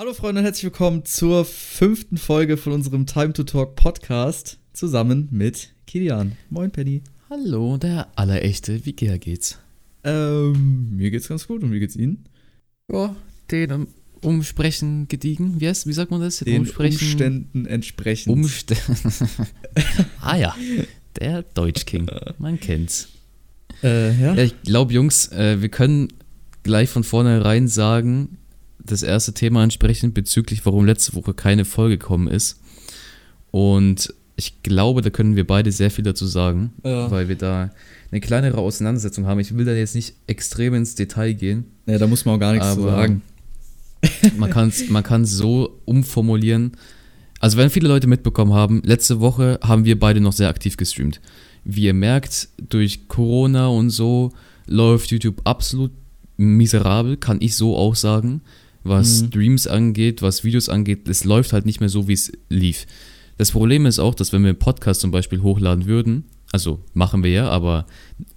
Hallo Freunde und herzlich willkommen zur fünften Folge von unserem Time to Talk Podcast zusammen mit Kilian. Moin Penny. Hallo, der Allerechte. Wie geht's? Ähm, mir geht's ganz gut und wie geht's Ihnen? Ja, den Umsprechen gediegen. Wie, heißt, wie sagt man das? Den Umsprechen, Umständen entsprechend. Umst ah ja, der Deutschking. Man kennt's. Äh, ja? ja ich glaube, Jungs, äh, wir können gleich von vornherein sagen, das erste Thema ansprechen bezüglich, warum letzte Woche keine Folge gekommen ist. Und ich glaube, da können wir beide sehr viel dazu sagen, ja. weil wir da eine kleinere Auseinandersetzung haben. Ich will da jetzt nicht extrem ins Detail gehen. Ja, da muss man auch gar nichts zu sagen. man kann es man kann's so umformulieren. Also, wenn viele Leute mitbekommen haben, letzte Woche haben wir beide noch sehr aktiv gestreamt. Wie ihr merkt, durch Corona und so läuft YouTube absolut miserabel, kann ich so auch sagen was mhm. Streams angeht, was Videos angeht. Es läuft halt nicht mehr so, wie es lief. Das Problem ist auch, dass wenn wir einen Podcast zum Beispiel hochladen würden, also machen wir ja, aber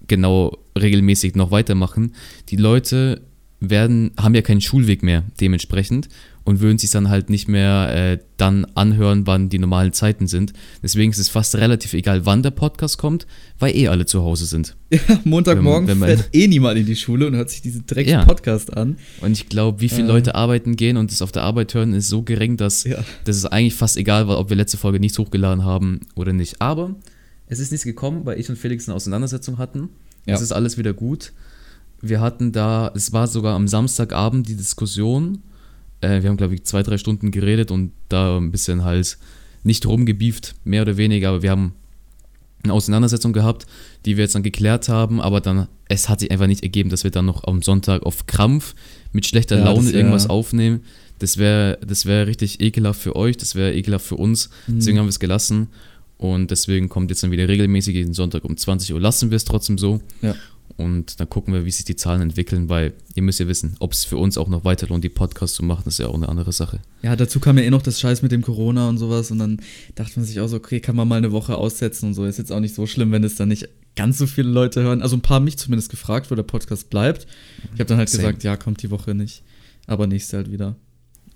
genau regelmäßig noch weitermachen, die Leute werden, haben ja keinen Schulweg mehr dementsprechend und würden sich dann halt nicht mehr äh, dann anhören, wann die normalen Zeiten sind. Deswegen ist es fast relativ egal, wann der Podcast kommt, weil eh alle zu Hause sind. Ja, Montagmorgen wenn man, wenn man, fährt eh niemand in die Schule und hört sich diesen Dreck ja. Podcast an. Und ich glaube, wie viele äh. Leute arbeiten gehen und es auf der Arbeit hören, ist so gering, dass ja. das ist eigentlich fast egal war, ob wir letzte Folge nichts hochgeladen haben oder nicht. Aber es ist nichts gekommen, weil ich und Felix eine Auseinandersetzung hatten. Ja. Es ist alles wieder gut. Wir hatten da, es war sogar am Samstagabend die Diskussion, äh, wir haben, glaube ich, zwei, drei Stunden geredet und da ein bisschen halt nicht rumgebieft, mehr oder weniger, aber wir haben eine Auseinandersetzung gehabt, die wir jetzt dann geklärt haben, aber dann, es hat sich einfach nicht ergeben, dass wir dann noch am Sonntag auf Krampf mit schlechter ja, Laune wär, irgendwas aufnehmen. Das wäre das wär richtig ekelhaft für euch, das wäre ekelhaft für uns. Mhm. Deswegen haben wir es gelassen. Und deswegen kommt jetzt dann wieder regelmäßig jeden Sonntag um 20 Uhr. Lassen wir es trotzdem so. Ja. Und dann gucken wir, wie sich die Zahlen entwickeln, weil ihr müsst ja wissen, ob es für uns auch noch weiter lohnt, die Podcasts zu machen, ist ja auch eine andere Sache. Ja, dazu kam ja eh noch das Scheiß mit dem Corona und sowas und dann dachte man sich auch so, okay, kann man mal eine Woche aussetzen und so. Ist jetzt auch nicht so schlimm, wenn es dann nicht ganz so viele Leute hören. Also ein paar haben mich zumindest gefragt, wo der Podcast bleibt. Ich habe dann halt Same. gesagt, ja, kommt die Woche nicht, aber nächste halt wieder.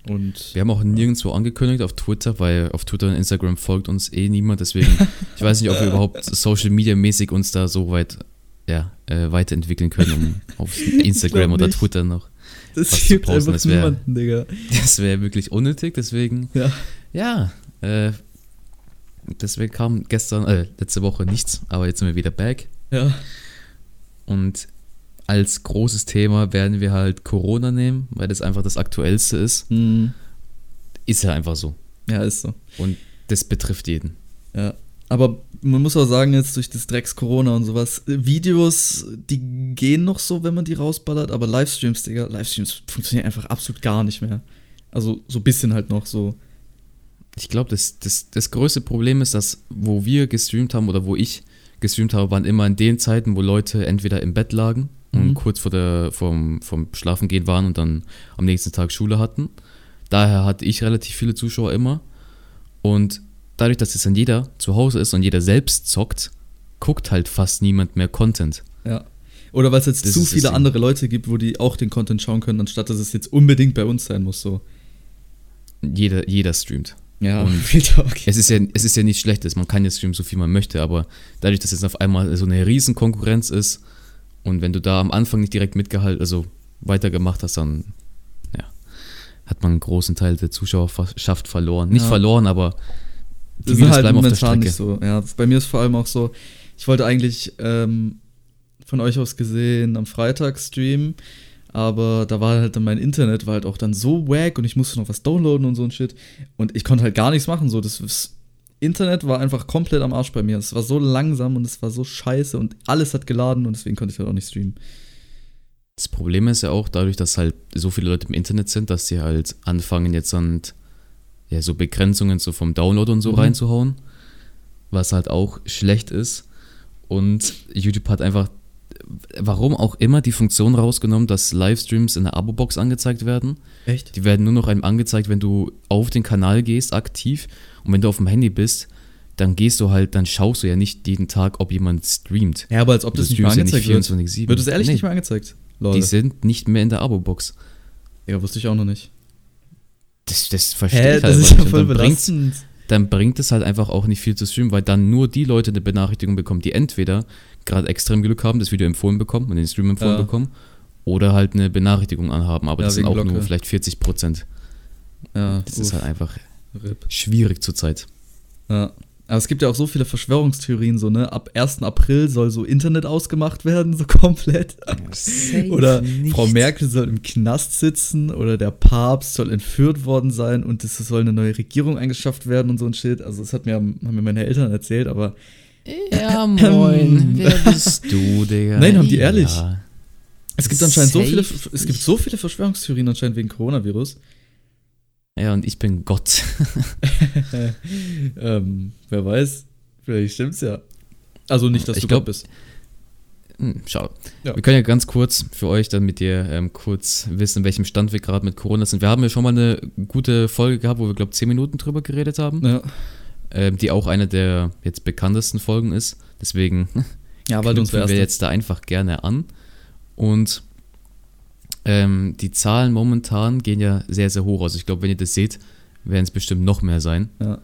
Und, wir haben auch nirgendwo angekündigt auf Twitter, weil auf Twitter und Instagram folgt uns eh niemand. Deswegen, ich weiß nicht, ob wir überhaupt Social Media mäßig uns da so weit ja, äh, weiterentwickeln können, um auf Instagram oder Twitter noch. Das was zu posten. Das wäre wär wirklich unnötig, deswegen. Ja. Ja, äh, deswegen kam gestern, äh, letzte Woche nichts, aber jetzt sind wir wieder back. Ja. Und als großes Thema werden wir halt Corona nehmen, weil das einfach das Aktuellste ist. Mhm. Ist ja einfach so. Ja, ist so. Und das betrifft jeden. Ja. Aber man muss auch sagen, jetzt durch das Drecks Corona und sowas, Videos, die gehen noch so, wenn man die rausballert, aber Livestreams, Digga, Livestreams funktionieren einfach absolut gar nicht mehr. Also so ein bisschen halt noch so. Ich glaube, das, das, das größte Problem ist, dass wo wir gestreamt haben oder wo ich gestreamt habe, waren immer in den Zeiten, wo Leute entweder im Bett lagen und mhm. kurz vor der, vom, vom Schlafengehen waren und dann am nächsten Tag Schule hatten. Daher hatte ich relativ viele Zuschauer immer. Und dadurch, dass jetzt dann jeder zu Hause ist und jeder selbst zockt, guckt halt fast niemand mehr Content. Ja. Oder weil es jetzt das zu viele andere Leute gibt, wo die auch den Content schauen können, anstatt dass es jetzt unbedingt bei uns sein muss. So. Jeder, jeder streamt. Ja, und okay. es, ist ja, es ist ja nichts Schlechtes, man kann ja streamen, so viel man möchte, aber dadurch, dass jetzt auf einmal so eine riesen Konkurrenz ist und wenn du da am Anfang nicht direkt mitgehalten, also weitergemacht hast, dann ja, hat man einen großen Teil der Zuschauerschaft verloren. Nicht ja. verloren, aber die das ist halt momentan nicht so. Ja, bei mir ist vor allem auch so, ich wollte eigentlich ähm, von euch aus gesehen am Freitag streamen, aber da war halt dann mein Internet war halt auch dann so wack und ich musste noch was downloaden und so ein Shit und ich konnte halt gar nichts machen. So, das, das Internet war einfach komplett am Arsch bei mir. Es war so langsam und es war so scheiße und alles hat geladen und deswegen konnte ich halt auch nicht streamen. Das Problem ist ja auch dadurch, dass halt so viele Leute im Internet sind, dass sie halt anfangen jetzt an ja, so Begrenzungen so vom Download und so mhm. reinzuhauen, was halt auch schlecht ist. Und YouTube hat einfach, warum auch immer, die Funktion rausgenommen, dass Livestreams in der Abo-Box angezeigt werden. Echt? Die werden nur noch einem angezeigt, wenn du auf den Kanal gehst, aktiv. Und wenn du auf dem Handy bist, dann gehst du halt, dann schaust du ja nicht jeden Tag, ob jemand streamt. Ja, aber als ob das nicht mehr angezeigt ja nicht 24, wird. Wird es ehrlich nee, nicht mehr angezeigt? Leute. Die sind nicht mehr in der Abo-Box. Ja, wusste ich auch noch nicht. Das, das verstehe Hä, ich halt das ja voll belastend. Dann bringt es halt einfach auch nicht viel zu streamen, weil dann nur die Leute eine Benachrichtigung bekommen, die entweder gerade extrem Glück haben, das Video empfohlen bekommen und den Stream empfohlen ja. bekommen, oder halt eine Benachrichtigung anhaben, aber ja, das sind auch Glocke. nur vielleicht 40 Prozent. Ja, das uff. ist halt einfach Rip. schwierig zurzeit. Ja. Aber es gibt ja auch so viele Verschwörungstheorien, so, ne? Ab 1. April soll so Internet ausgemacht werden, so komplett. Safe oder nicht. Frau Merkel soll im Knast sitzen oder der Papst soll entführt worden sein und es soll eine neue Regierung eingeschafft werden und so ein Shit. Also, das hat mir, haben mir meine Eltern erzählt, aber. Ja, moin. Wer bist du, Digga? Nein, haben die ehrlich. Ja. Es gibt anscheinend so viele, es gibt so viele Verschwörungstheorien anscheinend wegen Coronavirus. Ja, und ich bin Gott. ähm, wer weiß, vielleicht stimmt's ja. Also nicht, dass ich du glaub, Gott bist. Hm, schau. Ja. Wir können ja ganz kurz für euch, damit ihr ähm, kurz wissen, in welchem Stand wir gerade mit Corona sind. Wir haben ja schon mal eine gute Folge gehabt, wo wir, glaube ich, 10 Minuten drüber geredet haben. Ja. Ähm, die auch eine der jetzt bekanntesten Folgen ist. Deswegen ja, weil uns wir jetzt da einfach gerne an. Und ähm, die Zahlen momentan gehen ja sehr, sehr hoch. Also ich glaube, wenn ihr das seht, werden es bestimmt noch mehr sein. Ja.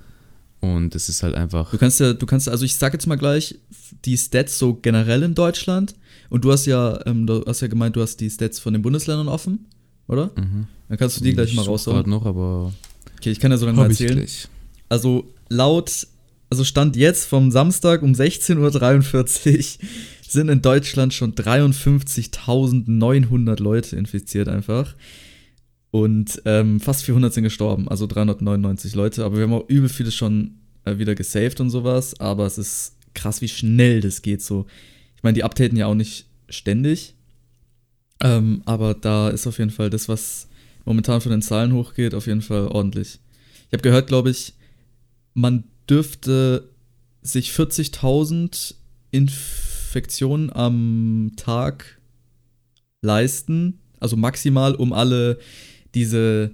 Und es ist halt einfach. Du kannst ja, du kannst, also ich sag jetzt mal gleich, die Stats so generell in Deutschland. Und du hast ja, ähm, du hast ja gemeint, du hast die Stats von den Bundesländern offen, oder? Mhm. Dann kannst du die gleich ich mal raushauen. noch, aber. Okay, ich kann ja sogar mal erzählen. Also laut, also Stand jetzt vom Samstag um 16.43 Uhr sind in Deutschland schon 53.900 Leute infiziert einfach. Und ähm, fast 400 sind gestorben, also 399 Leute. Aber wir haben auch übel viele schon äh, wieder gesaved und sowas. Aber es ist krass, wie schnell das geht so. Ich meine, die updaten ja auch nicht ständig. Ähm, aber da ist auf jeden Fall das, was momentan von den Zahlen hochgeht, auf jeden Fall ordentlich. Ich habe gehört, glaube ich, man dürfte sich 40.000 Inf Infektionen am Tag leisten. Also maximal, um alle diese,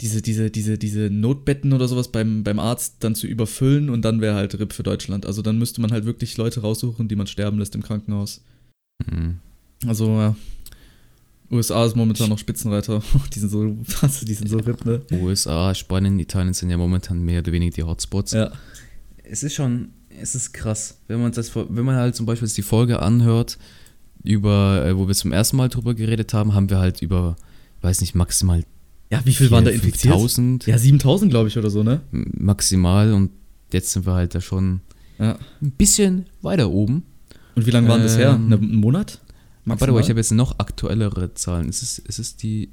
diese, diese, diese, diese Notbetten oder sowas beim, beim Arzt dann zu überfüllen und dann wäre halt RIP für Deutschland. Also dann müsste man halt wirklich Leute raussuchen, die man sterben lässt im Krankenhaus. Mhm. Also, ja. USA ist momentan noch Spitzenreiter. die sind so, die sind so RIP, ne? USA, Spanien, Italien sind ja momentan mehr oder weniger die Hotspots. Ja. Es ist schon, es ist krass, wenn man das, wenn man halt zum Beispiel die Folge anhört, über, äh, wo wir zum ersten Mal drüber geredet haben, haben wir halt über, weiß nicht, maximal. Ja, wie viel 4, waren da infiziert? 7000. Ja, 7000, glaube ich, oder so, ne? Maximal und jetzt sind wir halt da schon ja. ein bisschen weiter oben. Und wie lange waren ähm, das her? Ähm, Ein Monat? Maximal? Warte, ich habe jetzt noch aktuellere Zahlen. Ist es, ist es die.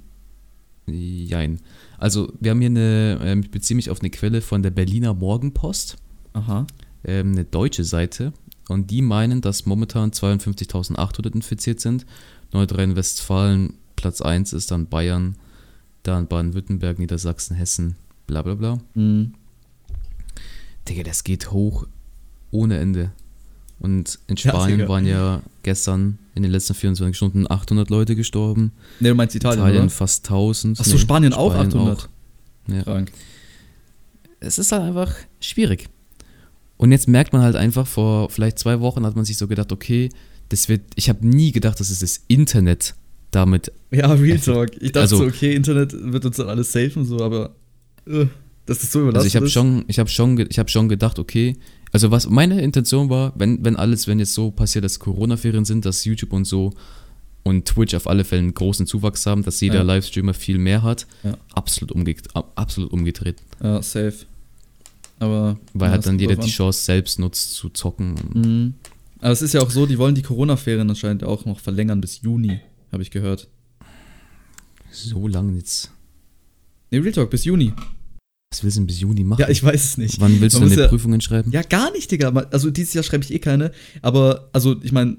Jein. Also, wir haben hier eine, ähm, ich beziehe mich auf eine Quelle von der Berliner Morgenpost. Aha ähm, eine deutsche Seite und die meinen, dass momentan 52.800 infiziert sind. Nordrhein-Westfalen Platz 1 ist dann Bayern, dann Baden-Württemberg, Niedersachsen, Hessen, bla bla bla. Mhm. Digga, das geht hoch ohne Ende. Und in Spanien ja, waren ja gestern in den letzten 24 Stunden 800 Leute gestorben. Ne, du meinst Italien, Italien oder? fast 1000. Achso, nee, Spanien, Spanien auch 800? Auch. Ja. Krank. Es ist halt einfach schwierig. Und jetzt merkt man halt einfach, vor vielleicht zwei Wochen hat man sich so gedacht, okay, das wird, ich habe nie gedacht, dass es das Internet damit. Ja, Real Talk. Ich dachte also, so, okay, Internet wird uns dann alles safen, so, aber uh, das ist so überlassen. Also ich habe schon, ich habe schon, ich habe schon gedacht, okay, also was meine Intention war, wenn, wenn alles, wenn jetzt so passiert, dass Corona-Ferien sind, dass YouTube und so und Twitch auf alle Fälle einen großen Zuwachs haben, dass jeder ja. Livestreamer viel mehr hat, ja. absolut, umge absolut umgedreht. Ja, safe. Aber Weil halt dann jeder die Chance selbst nutzt zu zocken. Mhm. Aber es ist ja auch so, die wollen die Corona-Ferien anscheinend auch noch verlängern bis Juni, habe ich gehört. So lang jetzt. Ne, Real Talk, bis Juni. Was willst du denn bis Juni machen? Ja, ich weiß es nicht. Wann willst Man du deine ja, Prüfungen schreiben? Ja, gar nicht, Digga. Also dieses Jahr schreibe ich eh keine. Aber, also ich meine,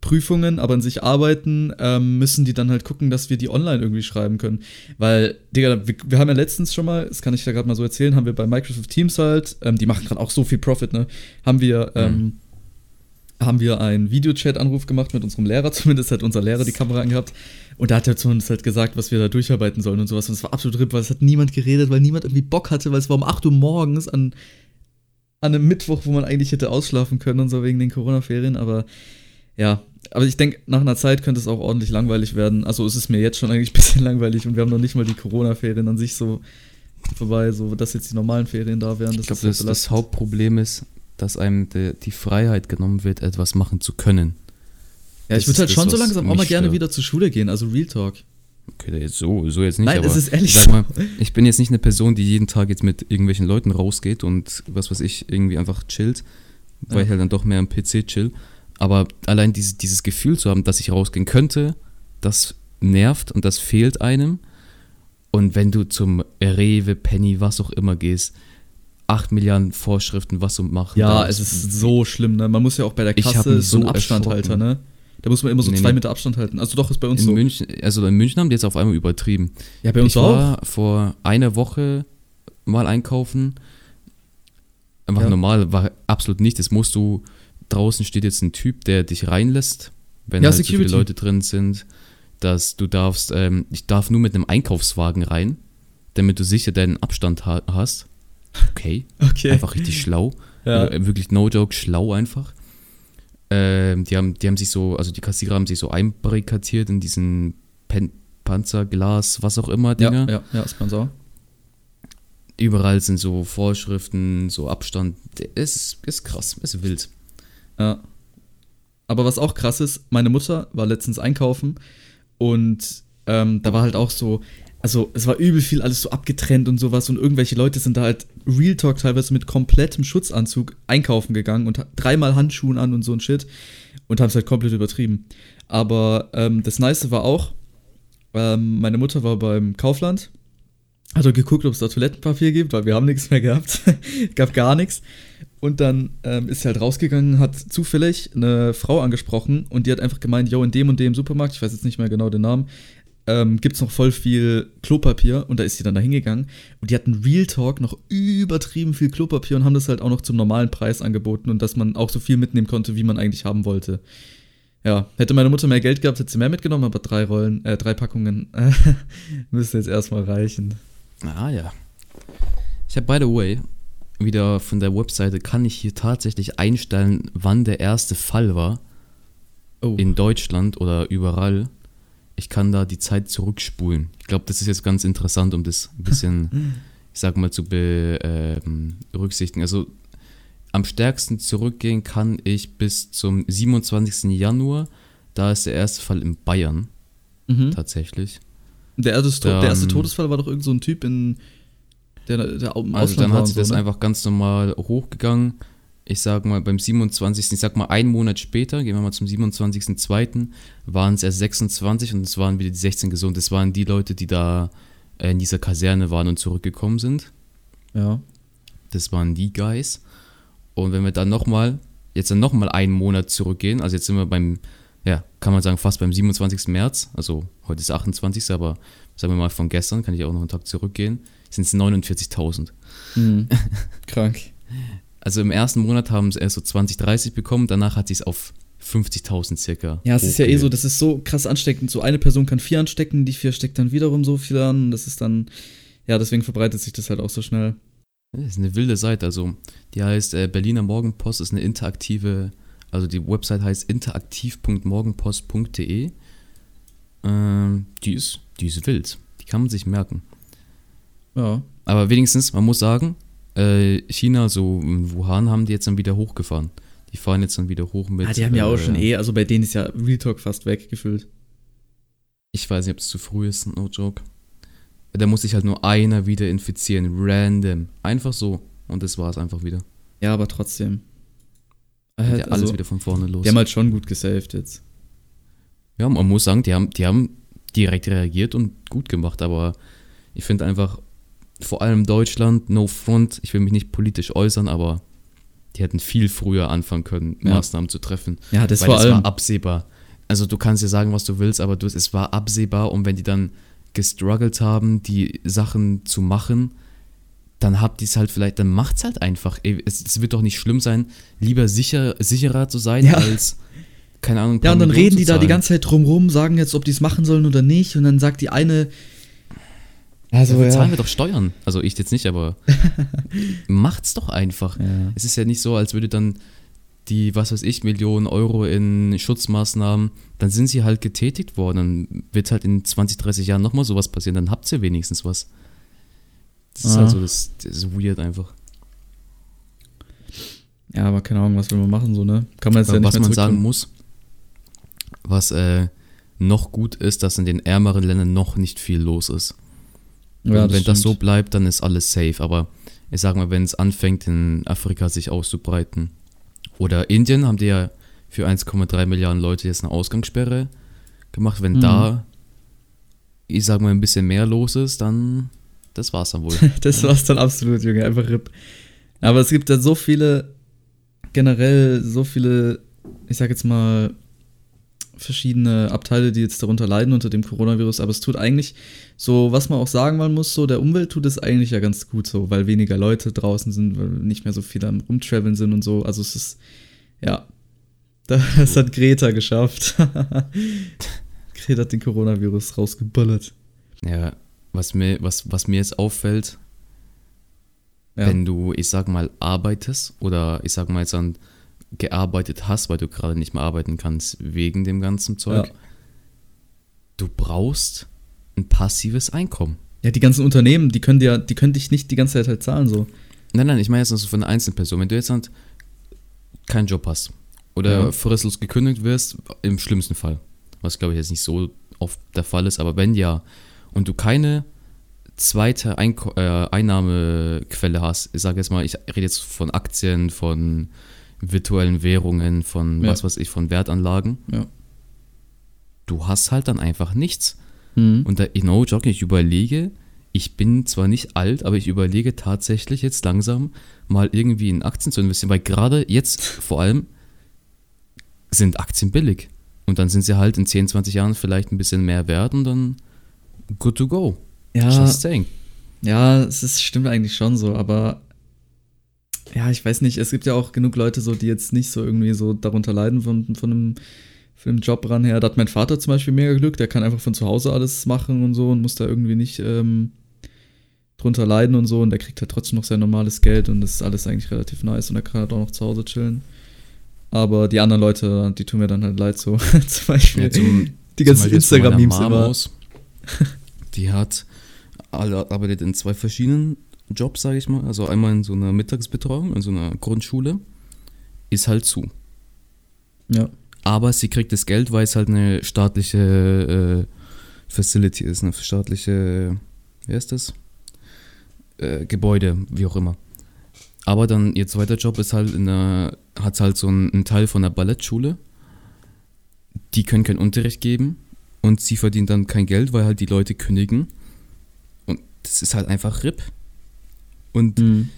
Prüfungen, aber an sich arbeiten, ähm, müssen die dann halt gucken, dass wir die online irgendwie schreiben können. Weil, Digga, wir, wir haben ja letztens schon mal, das kann ich ja gerade mal so erzählen, haben wir bei Microsoft Teams halt, ähm, die machen gerade auch so viel Profit, ne? Haben wir, ähm, mhm. haben wir einen Videochat-Anruf gemacht mit unserem Lehrer, zumindest hat unser Lehrer die Kamera angehabt. Und da hat er zu uns halt gesagt, was wir da durcharbeiten sollen und sowas. Und es war absolut RIP, weil es hat niemand geredet, weil niemand irgendwie Bock hatte, weil es war um 8 Uhr morgens an, an einem Mittwoch, wo man eigentlich hätte ausschlafen können und so wegen den Corona-Ferien, aber ja, aber ich denke, nach einer Zeit könnte es auch ordentlich langweilig werden. Also es ist mir jetzt schon eigentlich ein bisschen langweilig und wir haben noch nicht mal die Corona-Ferien an sich so vorbei, so dass jetzt die normalen Ferien da wären. ich glaube, das, das Hauptproblem ist, dass einem de, die Freiheit genommen wird, etwas machen zu können. Ja, ich würde halt das, schon so langsam auch mal gerne stört. wieder zur Schule gehen, also Real Talk. Okay, so, so jetzt nicht. Nein, aber das ist ehrlich sag mal, ich bin jetzt nicht eine Person, die jeden Tag jetzt mit irgendwelchen Leuten rausgeht und was weiß ich, irgendwie einfach chillt, weil ja. ich halt dann doch mehr am PC chill. Aber allein dieses, dieses Gefühl zu haben, dass ich rausgehen könnte, das nervt und das fehlt einem. Und wenn du zum Rewe, Penny, was auch immer gehst, 8 Milliarden Vorschriften, was du machen Ja, es ist so schlimm, ne? Man muss ja auch bei der Kasse so einen Abstandhalter, ne? Da muss man immer so nee, zwei. Meter Abstand halten. Also doch, ist bei uns in so. München, also in München haben die jetzt auf einmal übertrieben. Ja, bei uns ich auch. war vor einer Woche mal einkaufen. Einfach ja. normal, war absolut nicht. Das musst du, draußen steht jetzt ein Typ, der dich reinlässt, wenn ja, halt so viele Leute drin sind dass du darfst, ähm, ich darf nur mit einem Einkaufswagen rein, damit du sicher deinen Abstand ha hast. Okay. okay. Einfach richtig schlau. Ja. Äh, wirklich no joke, schlau einfach. Ähm, die, haben, die haben sich so, also die Kassierer haben sich so einbarrikadiert in diesen Pen Panzer, Glas, was auch immer Dinger. Ja, ja, ja, ist Panzer. Überall sind so Vorschriften, so Abstand. Es ist krass, es ist wild. Ja. Aber was auch krass ist, meine Mutter war letztens einkaufen und ähm, da war halt auch so, also es war übel viel alles so abgetrennt und sowas und irgendwelche Leute sind da halt Real Talk teilweise mit komplettem Schutzanzug einkaufen gegangen und dreimal Handschuhen an und so ein Shit und haben es halt komplett übertrieben. Aber ähm, das Nice war auch, ähm, meine Mutter war beim Kaufland, hat er geguckt, ob es da Toilettenpapier gibt, weil wir haben nichts mehr gehabt, gab gar nichts. Und dann ähm, ist sie halt rausgegangen, hat zufällig eine Frau angesprochen und die hat einfach gemeint, yo, in dem und dem Supermarkt, ich weiß jetzt nicht mehr genau den Namen, ähm, gibt es noch voll viel Klopapier und da ist sie dann da hingegangen und die hatten Real Talk noch übertrieben viel Klopapier und haben das halt auch noch zum normalen Preis angeboten und dass man auch so viel mitnehmen konnte, wie man eigentlich haben wollte. Ja, hätte meine Mutter mehr Geld gehabt, hätte sie mehr mitgenommen, aber drei Rollen, äh, drei Packungen müsste jetzt erstmal reichen. Ah ja. Ich habe, by the way, wieder von der Webseite kann ich hier tatsächlich einstellen, wann der erste Fall war. Oh. In Deutschland oder überall. Ich kann da die Zeit zurückspulen. Ich glaube, das ist jetzt ganz interessant, um das ein bisschen, ich sag mal, zu berücksichtigen. Ähm, also am stärksten zurückgehen kann ich bis zum 27. Januar. Da ist der erste Fall in Bayern. Mhm. Tatsächlich. Der erste, der erste Todesfall war doch irgend so ein Typ in der, der Also dann hat sich so, das ne? einfach ganz normal hochgegangen. Ich sag mal, beim 27., ich sag mal einen Monat später, gehen wir mal zum 27.02., waren es erst 26 und es waren wieder die 16 gesund. Das waren die Leute, die da in dieser Kaserne waren und zurückgekommen sind. Ja. Das waren die Guys. Und wenn wir dann nochmal, jetzt dann nochmal einen Monat zurückgehen, also jetzt sind wir beim, ja, kann man sagen, fast beim 27. März, also heute ist 28. aber sagen wir mal von gestern, kann ich auch noch einen Tag zurückgehen, sind es 49.000. Mhm. Krank. Also im ersten Monat haben es erst so 20, 30 bekommen, danach hat sie es auf 50.000 circa. Ja, es ist ja eh so, das ist so krass ansteckend. So eine Person kann vier anstecken, die vier steckt dann wiederum so viel an. Das ist dann, ja, deswegen verbreitet sich das halt auch so schnell. Das ist eine wilde Seite. Also, die heißt äh, Berliner Morgenpost, ist eine interaktive, also die Website heißt interaktiv.morgenpost.de. Ähm, die, ist, die ist wild. Die kann man sich merken. Ja. Aber wenigstens, man muss sagen, äh, China, so in Wuhan, haben die jetzt dann wieder hochgefahren. Die fahren jetzt dann wieder hoch mit. Ah, die haben ja auch äh, schon eh, also bei denen ist ja Real Talk fast weggefüllt. Ich weiß nicht, ob es zu früh ist, no joke. Da muss sich halt nur einer wieder infizieren, random. Einfach so. Und das war es einfach wieder. Ja, aber trotzdem. Halt, alles also, wieder von vorne los. Die haben halt schon gut gesaved jetzt. Ja, man muss sagen, die haben, die haben direkt reagiert und gut gemacht, aber ich finde einfach, vor allem Deutschland, no front, ich will mich nicht politisch äußern, aber die hätten viel früher anfangen können, ja. Maßnahmen zu treffen. Ja, das, weil das war absehbar. Also du kannst ja sagen, was du willst, aber du, es war absehbar und wenn die dann gestruggelt haben, die Sachen zu machen, dann habt ihr es halt vielleicht, dann macht es halt einfach. Es, es, wird doch nicht schlimm sein, lieber sicher, sicherer zu sein, ja. als, keine Ahnung. Ja, und dann reden die da die ganze Zeit drumrum, sagen jetzt, ob die es machen sollen oder nicht, und dann sagt die eine, also, Dafür ja. zahlen wir doch Steuern. Also ich jetzt nicht, aber macht's doch einfach. Ja. Es ist ja nicht so, als würde dann die, was weiß ich, Millionen Euro in Schutzmaßnahmen, dann sind sie halt getätigt worden. Dann wird halt in 20, 30 Jahren nochmal sowas passieren, dann habt ihr wenigstens was. Das ist halt so, das, das ist weird einfach. Ja, aber keine Ahnung, was will man machen, so, ne? Kann man jetzt aber ja nicht was man sagen muss, was äh, noch gut ist, dass in den ärmeren Ländern noch nicht viel los ist. Ja, Und wenn das so bleibt, dann ist alles safe. Aber ich sag mal, wenn es anfängt, in Afrika sich auszubreiten, oder Indien haben die ja für 1,3 Milliarden Leute jetzt eine Ausgangssperre gemacht. Wenn mhm. da, ich sag mal, ein bisschen mehr los ist, dann das war's dann wohl. das war's dann absolut, Junge, einfach RIP. Aber es gibt ja so viele, generell so viele, ich sag jetzt mal, verschiedene Abteile, die jetzt darunter leiden unter dem Coronavirus, aber es tut eigentlich so, was man auch sagen mal muss, so der Umwelt tut es eigentlich ja ganz gut so, weil weniger Leute draußen sind, weil nicht mehr so viele am Rumtraveln sind und so. Also es ist, ja, das hat Greta geschafft. Greta hat den Coronavirus rausgeballert. Ja, was mir, was, was mir jetzt auffällt, ja. wenn du, ich sag mal, arbeitest oder ich sag mal jetzt an gearbeitet hast, weil du gerade nicht mehr arbeiten kannst wegen dem ganzen Zeug, ja. du brauchst ein passives Einkommen. Ja, die ganzen Unternehmen, die können dir, die können dich nicht die ganze Zeit halt zahlen so. Nein, nein, ich meine jetzt nur so von einer Einzelperson. Wenn du jetzt halt keinen Job hast oder ja. fristlos gekündigt wirst, im schlimmsten Fall, was glaube ich jetzt nicht so oft der Fall ist, aber wenn ja, und du keine zweite Einko äh, Einnahmequelle hast, ich sage jetzt mal, ich rede jetzt von Aktien, von virtuellen Währungen, von ja. was weiß ich, von Wertanlagen. Ja. Du hast halt dann einfach nichts. Mhm. Und da, no joke, ich überlege, ich bin zwar nicht alt, aber ich überlege tatsächlich jetzt langsam mal irgendwie in Aktien zu investieren, weil gerade jetzt vor allem sind Aktien billig. Und dann sind sie halt in 10, 20 Jahren vielleicht ein bisschen mehr wert und dann good to go. Ja, Just saying. Ja, es ist, stimmt eigentlich schon so, aber ja, ich weiß nicht, es gibt ja auch genug Leute so, die jetzt nicht so irgendwie so darunter leiden von, von einem, von einem Job ran her. Da hat mein Vater zum Beispiel mega Glück, der kann einfach von zu Hause alles machen und so und muss da irgendwie nicht ähm, drunter leiden und so und der kriegt halt trotzdem noch sein normales Geld und das ist alles eigentlich relativ nice und er kann halt auch noch zu Hause chillen. Aber die anderen Leute, die tun mir dann halt leid so. zum Beispiel ja, zum, die ganzen Instagram-Memes immer. Die hat arbeitet in zwei verschiedenen Jobs, sage ich mal. Also einmal in so einer Mittagsbetreuung, in so einer Grundschule, ist halt zu. Ja. Aber sie kriegt das Geld, weil es halt eine staatliche äh, Facility ist, eine staatliche, wie heißt das? Äh, Gebäude, wie auch immer. Aber dann ihr zweiter Job ist halt in der, hat halt so einen, einen Teil von der Ballettschule. Die können keinen Unterricht geben und sie verdient dann kein Geld, weil halt die Leute kündigen. Und das ist halt einfach RIP. Und mhm.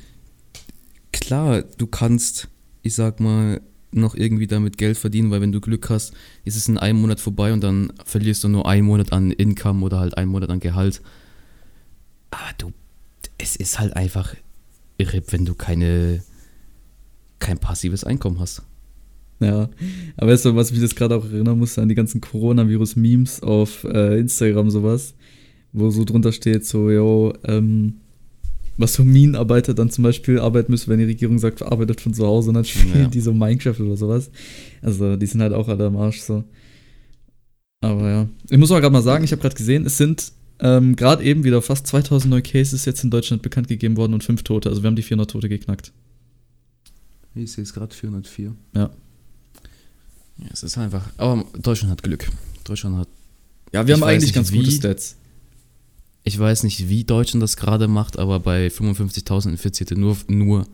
klar, du kannst, ich sag mal, noch irgendwie damit Geld verdienen, weil wenn du Glück hast, ist es in einem Monat vorbei und dann verlierst du nur einen Monat an Income oder halt einen Monat an Gehalt. Aber du, es ist halt einfach irre, wenn du keine, kein passives Einkommen hast. Ja, aber weißt du, was mich das gerade auch erinnern muss, an die ganzen Coronavirus-Memes auf äh, Instagram, sowas, wo so drunter steht, so, yo, ähm, was so Minenarbeiter dann zum Beispiel arbeiten müssen, wenn die Regierung sagt, arbeitet von zu Hause und dann spielen ja. die so Minecraft oder sowas. Also die sind halt auch alle am Arsch so. Aber ja. Ich muss auch gerade mal sagen, ich habe gerade gesehen, es sind ähm, gerade eben wieder fast 2000 neue Cases jetzt in Deutschland bekannt gegeben worden und fünf Tote. Also wir haben die 400 Tote geknackt. Ich sehe es gerade 404. Ja. Ja. Es ist einfach. Aber Deutschland hat Glück. Deutschland hat. Ja, wir haben eigentlich ganz wie, gute Stats. Ich weiß nicht, wie Deutschland das gerade macht, aber bei 55.000 Infizierte nur, nur,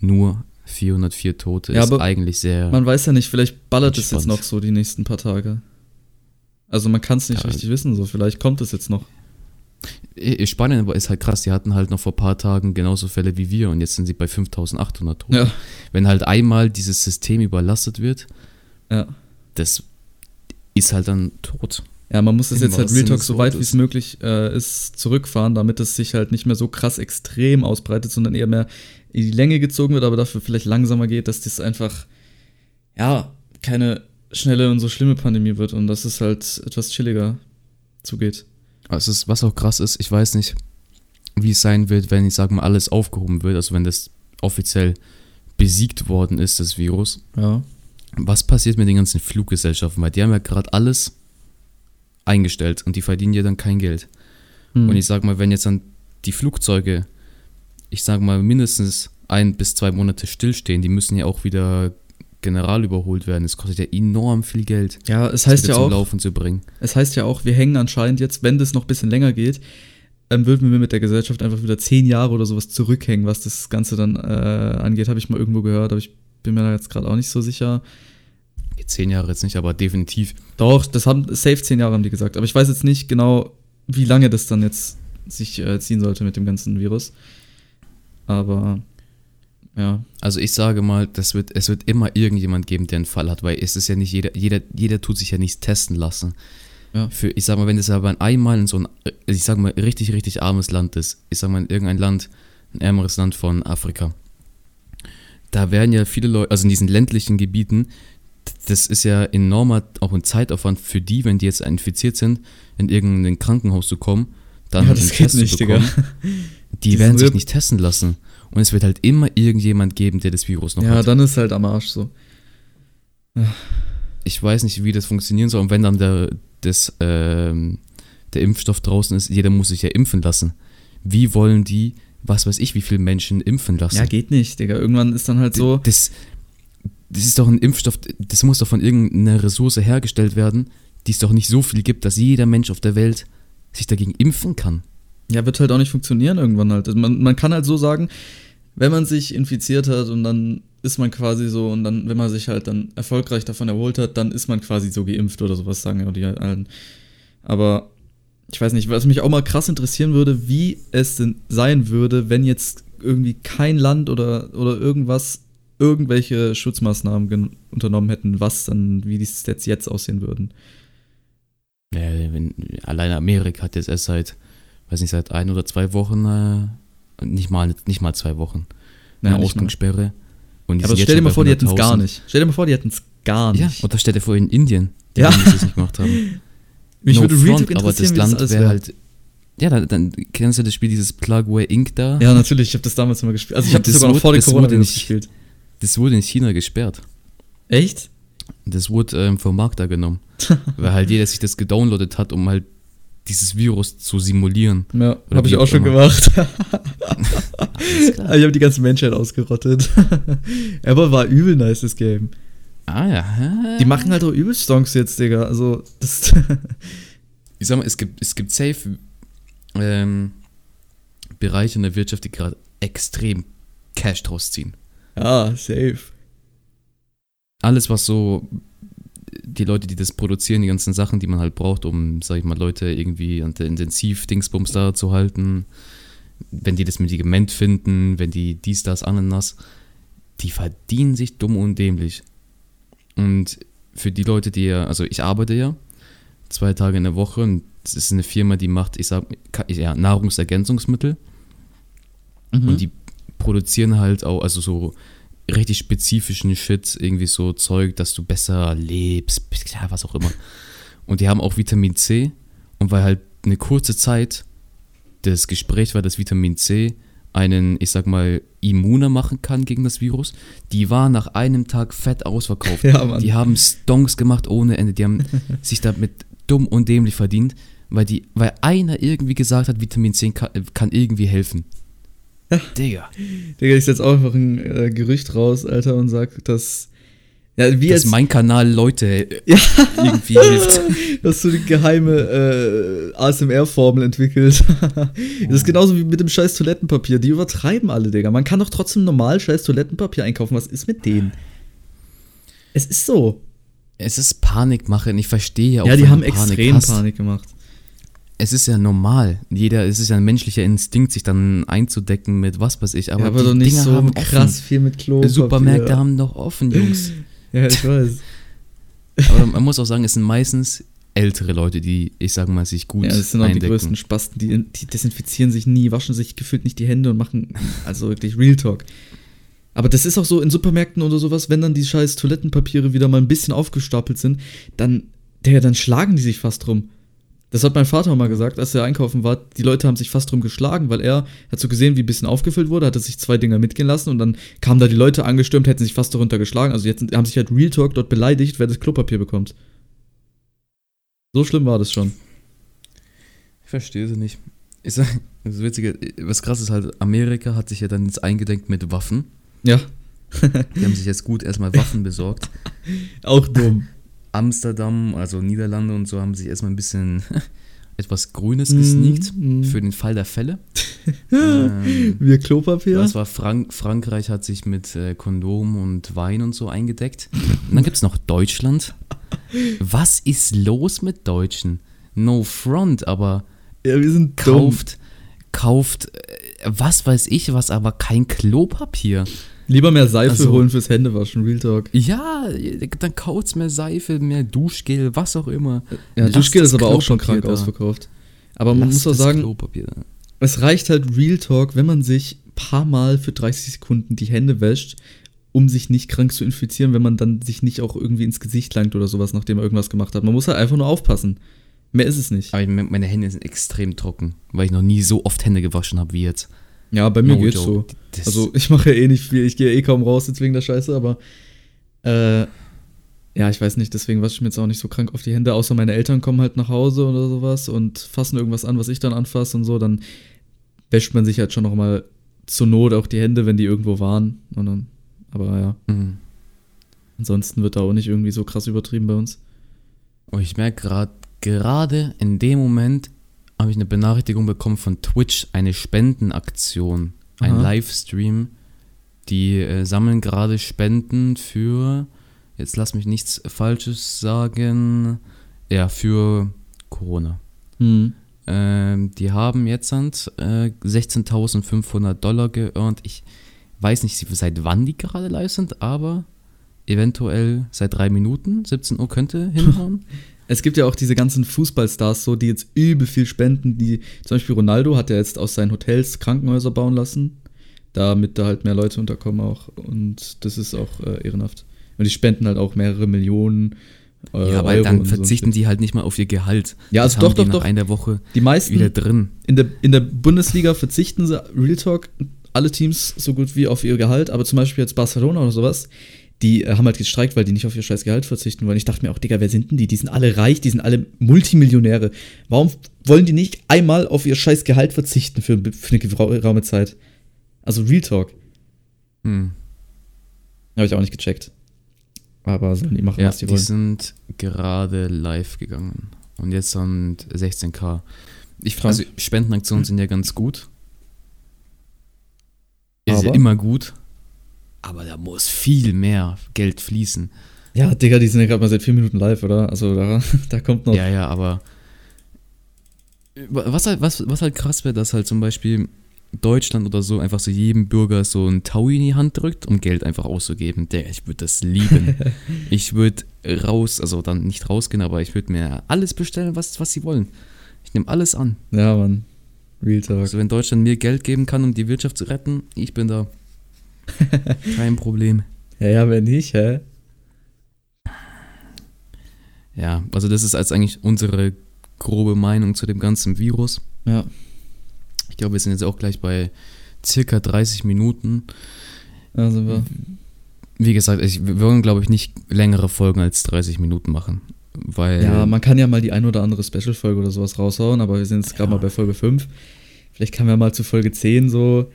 nur 404 Tote ja, ist eigentlich sehr. Man weiß ja nicht, vielleicht ballert es jetzt noch so die nächsten paar Tage. Also man kann es nicht ja, richtig wissen, so vielleicht kommt es jetzt noch. Spanien ist halt krass, die hatten halt noch vor ein paar Tagen genauso Fälle wie wir und jetzt sind sie bei 5800 Toten. Ja. Wenn halt einmal dieses System überlastet wird, ja. das ist halt dann tot. Ja, man muss das jetzt halt Real Talk so weit wie es möglich äh, ist zurückfahren, damit es sich halt nicht mehr so krass extrem ausbreitet, sondern eher mehr in die Länge gezogen wird, aber dafür vielleicht langsamer geht, dass das einfach, ja, keine schnelle und so schlimme Pandemie wird und dass es halt etwas chilliger zugeht. Also ist, was auch krass ist, ich weiß nicht, wie es sein wird, wenn ich sag mal alles aufgehoben wird, also wenn das offiziell besiegt worden ist, das Virus. Ja. Was passiert mit den ganzen Fluggesellschaften? Weil die haben ja gerade alles eingestellt und die verdienen ja dann kein Geld. Hm. Und ich sag mal, wenn jetzt dann die Flugzeuge, ich sage mal, mindestens ein bis zwei Monate stillstehen, die müssen ja auch wieder general überholt werden. Es kostet ja enorm viel Geld. Ja, es heißt ja auch. Laufen zu bringen. Es heißt ja auch, wir hängen anscheinend jetzt, wenn das noch ein bisschen länger geht, ähm, würden wir mit der Gesellschaft einfach wieder zehn Jahre oder sowas zurückhängen, was das Ganze dann äh, angeht. Habe ich mal irgendwo gehört, aber ich bin mir da jetzt gerade auch nicht so sicher. Zehn Jahre jetzt nicht, aber definitiv. Doch, das haben safe zehn Jahre haben die gesagt. Aber ich weiß jetzt nicht genau, wie lange das dann jetzt sich äh, ziehen sollte mit dem ganzen Virus. Aber ja. Also ich sage mal, das wird, es wird immer irgendjemand geben, der einen Fall hat, weil es ist ja nicht jeder, jeder, jeder tut sich ja nicht testen lassen. Ja. Für, ich sag mal, wenn es aber einmal in so ein, ich sag mal, richtig, richtig armes Land ist, ich sag mal, in irgendein Land, ein ärmeres Land von Afrika, da werden ja viele Leute, also in diesen ländlichen Gebieten, das ist ja enormer, auch ein Zeitaufwand für die, wenn die jetzt infiziert sind, in irgendein Krankenhaus zu kommen, dann ja, das geht nicht, bekommen. Digga. Die werden sich nicht testen lassen. Und es wird halt immer irgendjemand geben, der das Virus noch ja, hat. Ja, dann ist halt am Arsch so. Ich weiß nicht, wie das funktionieren soll. Und wenn dann der, das, ähm, der Impfstoff draußen ist, jeder muss sich ja impfen lassen. Wie wollen die, was weiß ich, wie viele Menschen impfen lassen? Ja, geht nicht, Digga. Irgendwann ist dann halt so. Das, das ist doch ein Impfstoff, das muss doch von irgendeiner Ressource hergestellt werden, die es doch nicht so viel gibt, dass jeder Mensch auf der Welt sich dagegen impfen kann. Ja, wird halt auch nicht funktionieren irgendwann halt. Also man, man kann halt so sagen, wenn man sich infiziert hat und dann ist man quasi so und dann, wenn man sich halt dann erfolgreich davon erholt hat, dann ist man quasi so geimpft oder sowas, sagen ja die halt allen. Aber ich weiß nicht, was mich auch mal krass interessieren würde, wie es denn sein würde, wenn jetzt irgendwie kein Land oder, oder irgendwas irgendwelche Schutzmaßnahmen unternommen hätten, was dann, wie die Stats jetzt aussehen würden. Ja, wenn, alleine Amerika hat jetzt erst seit weiß nicht, seit ein oder zwei Wochen, äh, nicht, mal, nicht mal zwei Wochen, eine ja, Ausgangssperre. Und aber stell dir mal vor, die hätten es gar nicht. Stell dir mal vor, die hätten es gar nicht. Ja, oder stell dir vor, in Indien, die ja. das nicht gemacht haben. Mich no würde front, aber das Land wäre wär halt. Ja, dann, dann, kennst du das Spiel, dieses Plugware Inc. da? Ja, natürlich, ich habe das damals immer gespielt. Also ich habe das, das sogar noch vor der Corona nicht, gespielt. Das wurde in China gesperrt. Echt? Das wurde ähm, vom Markt da genommen. weil halt jeder sich das gedownloadet hat, um halt dieses Virus zu simulieren. Ja, habe ich auch schon gemacht. ich habe die ganze Menschheit ausgerottet. Aber war übel nice, das Game. Ah ja. Die machen halt auch übel Stonks jetzt, Digga. Also, das. ich sag mal, es gibt, es gibt safe ähm, Bereiche in der Wirtschaft, die gerade extrem Cash draus ziehen. Ja, safe. Alles, was so die Leute, die das produzieren, die ganzen Sachen, die man halt braucht, um, sag ich mal, Leute irgendwie an der Intensiv-Dingsbums da zu halten, wenn die das Medikament finden, wenn die dies, das, Ananas, die verdienen sich dumm und dämlich. Und für die Leute, die ja, also ich arbeite ja zwei Tage in der Woche und es ist eine Firma, die macht, ich sag, ja, Nahrungsergänzungsmittel. Mhm. Und die produzieren halt auch, also so richtig spezifischen Shit, irgendwie so Zeug, dass du besser lebst, ja, was auch immer. Und die haben auch Vitamin C. Und weil halt eine kurze Zeit das Gespräch war, dass Vitamin C einen, ich sag mal, immuner machen kann gegen das Virus. Die war nach einem Tag fett ausverkauft. Ja, die haben Stonks gemacht ohne Ende. Die haben sich damit dumm und dämlich verdient, weil, die, weil einer irgendwie gesagt hat, Vitamin C kann, kann irgendwie helfen. Digga. Digga, ich setze auch einfach ein äh, Gerücht raus, Alter, und sag, dass. Ja, wie dass jetzt, mein Kanal Leute ja. irgendwie hilft. Dass du die geheime äh, ASMR-Formel entwickelt. das ist genauso wie mit dem scheiß Toilettenpapier. Die übertreiben alle, Digga. Man kann doch trotzdem normal scheiß Toilettenpapier einkaufen. Was ist mit denen? Es ist so. Es ist Panikmache. Ich verstehe ja auch. Ja, die haben Panik extrem hast. Panik gemacht es ist ja normal. Jeder, es ist ja ein menschlicher Instinkt, sich dann einzudecken mit was weiß ich. Aber, ja, aber doch nicht Dinger so haben krass offen. viel mit Klo. Supermärkte haben doch offen, Jungs. ja, ich weiß. aber man muss auch sagen, es sind meistens ältere Leute, die, ich sag mal, sich gut Ja, das sind auch eindecken. die größten Spasten. Die, die desinfizieren sich nie, waschen sich gefühlt nicht die Hände und machen, also wirklich Real Talk. Aber das ist auch so in Supermärkten oder sowas, wenn dann die scheiß Toilettenpapiere wieder mal ein bisschen aufgestapelt sind, dann, der, dann schlagen die sich fast rum. Das hat mein Vater mal gesagt, als er einkaufen war. Die Leute haben sich fast drum geschlagen, weil er hat so gesehen, wie ein bisschen aufgefüllt wurde, hatte sich zwei Dinger mitgehen lassen und dann kamen da die Leute angestürmt, hätten sich fast darunter geschlagen. Also jetzt haben sich halt Real Talk dort beleidigt, wer das Klopapier bekommt. So schlimm war das schon. Ich verstehe sie nicht. Ich sag, das Witzige, was krass ist halt, Amerika hat sich ja dann jetzt eingedenkt mit Waffen. Ja. Die haben sich jetzt gut erstmal Waffen besorgt. Auch dumm. Amsterdam, also Niederlande und so, haben sich erstmal ein bisschen etwas Grünes gesneakt mm, mm. für den Fall der Fälle. ähm, Wir Klopapier. Das war Frank Frankreich hat sich mit äh, Kondom und Wein und so eingedeckt. Und dann gibt es noch Deutschland. Was ist los mit Deutschen? No front, aber ja, wir sind kauft, dumm. kauft, äh, was weiß ich was, aber kein Klopapier. Lieber mehr Seife also, holen fürs Händewaschen, Real Talk. Ja, dann kaut's mehr Seife, mehr Duschgel, was auch immer. Ja, Lass Duschgel ist aber Klopapier auch schon krank da. ausverkauft. Aber man Lass muss auch sagen, es reicht halt Real Talk, wenn man sich paar Mal für 30 Sekunden die Hände wäscht, um sich nicht krank zu infizieren, wenn man dann sich nicht auch irgendwie ins Gesicht langt oder sowas, nachdem er irgendwas gemacht hat. Man muss halt einfach nur aufpassen. Mehr ist es nicht. Aber meine Hände sind extrem trocken, weil ich noch nie so oft Hände gewaschen habe wie jetzt. Ja, bei mir no geht's joke. so. Also ich mache ja eh nicht viel, ich gehe eh kaum raus jetzt wegen der Scheiße, aber äh, ja, ich weiß nicht, deswegen wasche ich mir jetzt auch nicht so krank auf die Hände, außer meine Eltern kommen halt nach Hause oder sowas und fassen irgendwas an, was ich dann anfasse und so, dann wäscht man sich halt schon nochmal zur Not auch die Hände, wenn die irgendwo waren. Dann, aber ja. Mhm. Ansonsten wird da auch nicht irgendwie so krass übertrieben bei uns. Oh, ich merke gerade, gerade in dem Moment habe ich eine Benachrichtigung bekommen von Twitch, eine Spendenaktion, ein Aha. Livestream. Die äh, sammeln gerade Spenden für, jetzt lass mich nichts Falsches sagen, ja, für Corona. Mhm. Ähm, die haben jetzt äh, 16.500 Dollar geearnt. Ich weiß nicht, seit wann die gerade live sind, aber eventuell seit drei Minuten. 17 Uhr könnte hinhauen. Es gibt ja auch diese ganzen Fußballstars, so, die jetzt übel viel spenden. Die, zum Beispiel Ronaldo hat ja jetzt aus seinen Hotels Krankenhäuser bauen lassen, damit da halt mehr Leute unterkommen auch. Und das ist auch äh, ehrenhaft. Und die spenden halt auch mehrere Millionen. Äh, ja, weil dann verzichten so die halt nicht mal auf ihr Gehalt. Ja, also doch, doch, doch. einer Woche die meisten wieder drin. In der, in der Bundesliga verzichten sie, Real Talk, alle Teams so gut wie auf ihr Gehalt, aber zum Beispiel jetzt Barcelona oder sowas, die äh, haben halt gestreikt, weil die nicht auf ihr scheiß Gehalt verzichten wollen. Ich dachte mir auch, Digga, wer sind denn die? Die sind alle reich, die sind alle Multimillionäre. Warum wollen die nicht einmal auf ihr scheiß Gehalt verzichten für, für eine geraume Zeit? Also Real Talk. Hm. Habe ich auch nicht gecheckt. Aber sollen die machen, ja, was die, wollen. Die sind gerade live gegangen. Und jetzt sind 16k. Ich, also Spendenaktionen sind ja ganz gut. Ist ja immer gut aber da muss viel mehr Geld fließen. Ja, Digga, die sind ja gerade mal seit vier Minuten live, oder? Also da, da kommt noch. Ja, ja, aber was halt, was, was halt krass wäre, dass halt zum Beispiel Deutschland oder so einfach so jedem Bürger so ein Tau in die Hand drückt, um Geld einfach auszugeben. Der, ich würde das lieben. ich würde raus, also dann nicht rausgehen, aber ich würde mir alles bestellen, was, was sie wollen. Ich nehme alles an. Ja, Mann. Real Talk. Also wenn Deutschland mir Geld geben kann, um die Wirtschaft zu retten, ich bin da. Kein Problem. Ja, ja, wenn nicht, hä? Ja, also das ist als eigentlich unsere grobe Meinung zu dem ganzen Virus. Ja. Ich glaube, wir sind jetzt auch gleich bei circa 30 Minuten. Also wir. Wie gesagt, ich, wir wollen, glaube ich, nicht längere Folgen als 30 Minuten machen. Weil ja, man kann ja mal die ein oder andere Special-Folge oder sowas raushauen, aber wir sind jetzt gerade ja. mal bei Folge 5. Vielleicht kann man mal zu Folge 10 so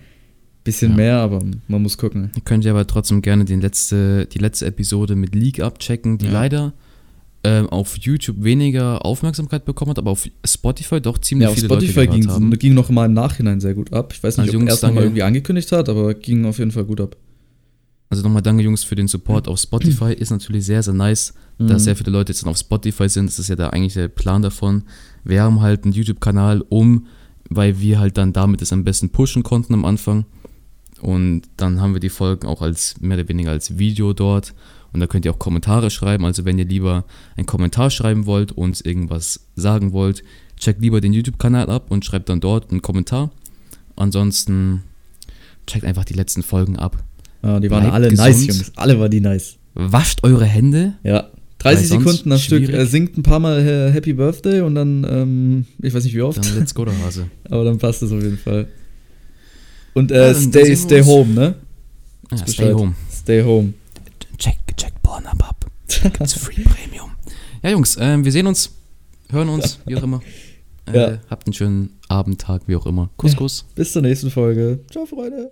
Bisschen ja. mehr, aber man muss gucken. Ihr könnt ja aber trotzdem gerne die letzte, die letzte Episode mit League abchecken, die ja. leider ähm, auf YouTube weniger Aufmerksamkeit bekommen hat, aber auf Spotify doch ziemlich ja, viele Spotify Leute gehört ging, haben. ging noch mal im Nachhinein sehr gut ab. Ich weiß nicht, also ob Jungs, erst noch mal irgendwie angekündigt hat, aber ging auf jeden Fall gut ab. Also nochmal danke Jungs für den Support auf Spotify. Ist natürlich sehr, sehr nice, mhm. dass sehr viele Leute jetzt dann auf Spotify sind. Das ist ja da eigentlich der Plan davon. Wir haben halt einen YouTube-Kanal, um, weil wir halt dann damit es am besten pushen konnten am Anfang. Und dann haben wir die Folgen auch als mehr oder weniger als Video dort. Und da könnt ihr auch Kommentare schreiben. Also wenn ihr lieber einen Kommentar schreiben wollt, uns irgendwas sagen wollt, checkt lieber den YouTube-Kanal ab und schreibt dann dort einen Kommentar. Ansonsten checkt einfach die letzten Folgen ab. Ja, die waren Bleibt alle gesund. nice, Jungs. Alle waren die nice. Wascht eure Hände. Ja. 30 Sekunden am Stück. Er singt ein paar Mal äh, Happy Birthday und dann, ähm, ich weiß nicht wie oft. Dann let's go, der Hase. Aber dann passt es auf jeden Fall. Und äh, ja, stay, stay home, ne? Ja, stay Bescheid. home. Stay home. Check, check Pornhub ab. Gibt's Free Premium. Ja, Jungs, äh, wir sehen uns, hören uns, wie auch immer. Äh, ja. Habt einen schönen Abend, Tag, wie auch immer. Kuss, Kuss. Bis zur nächsten Folge. Ciao, Freunde.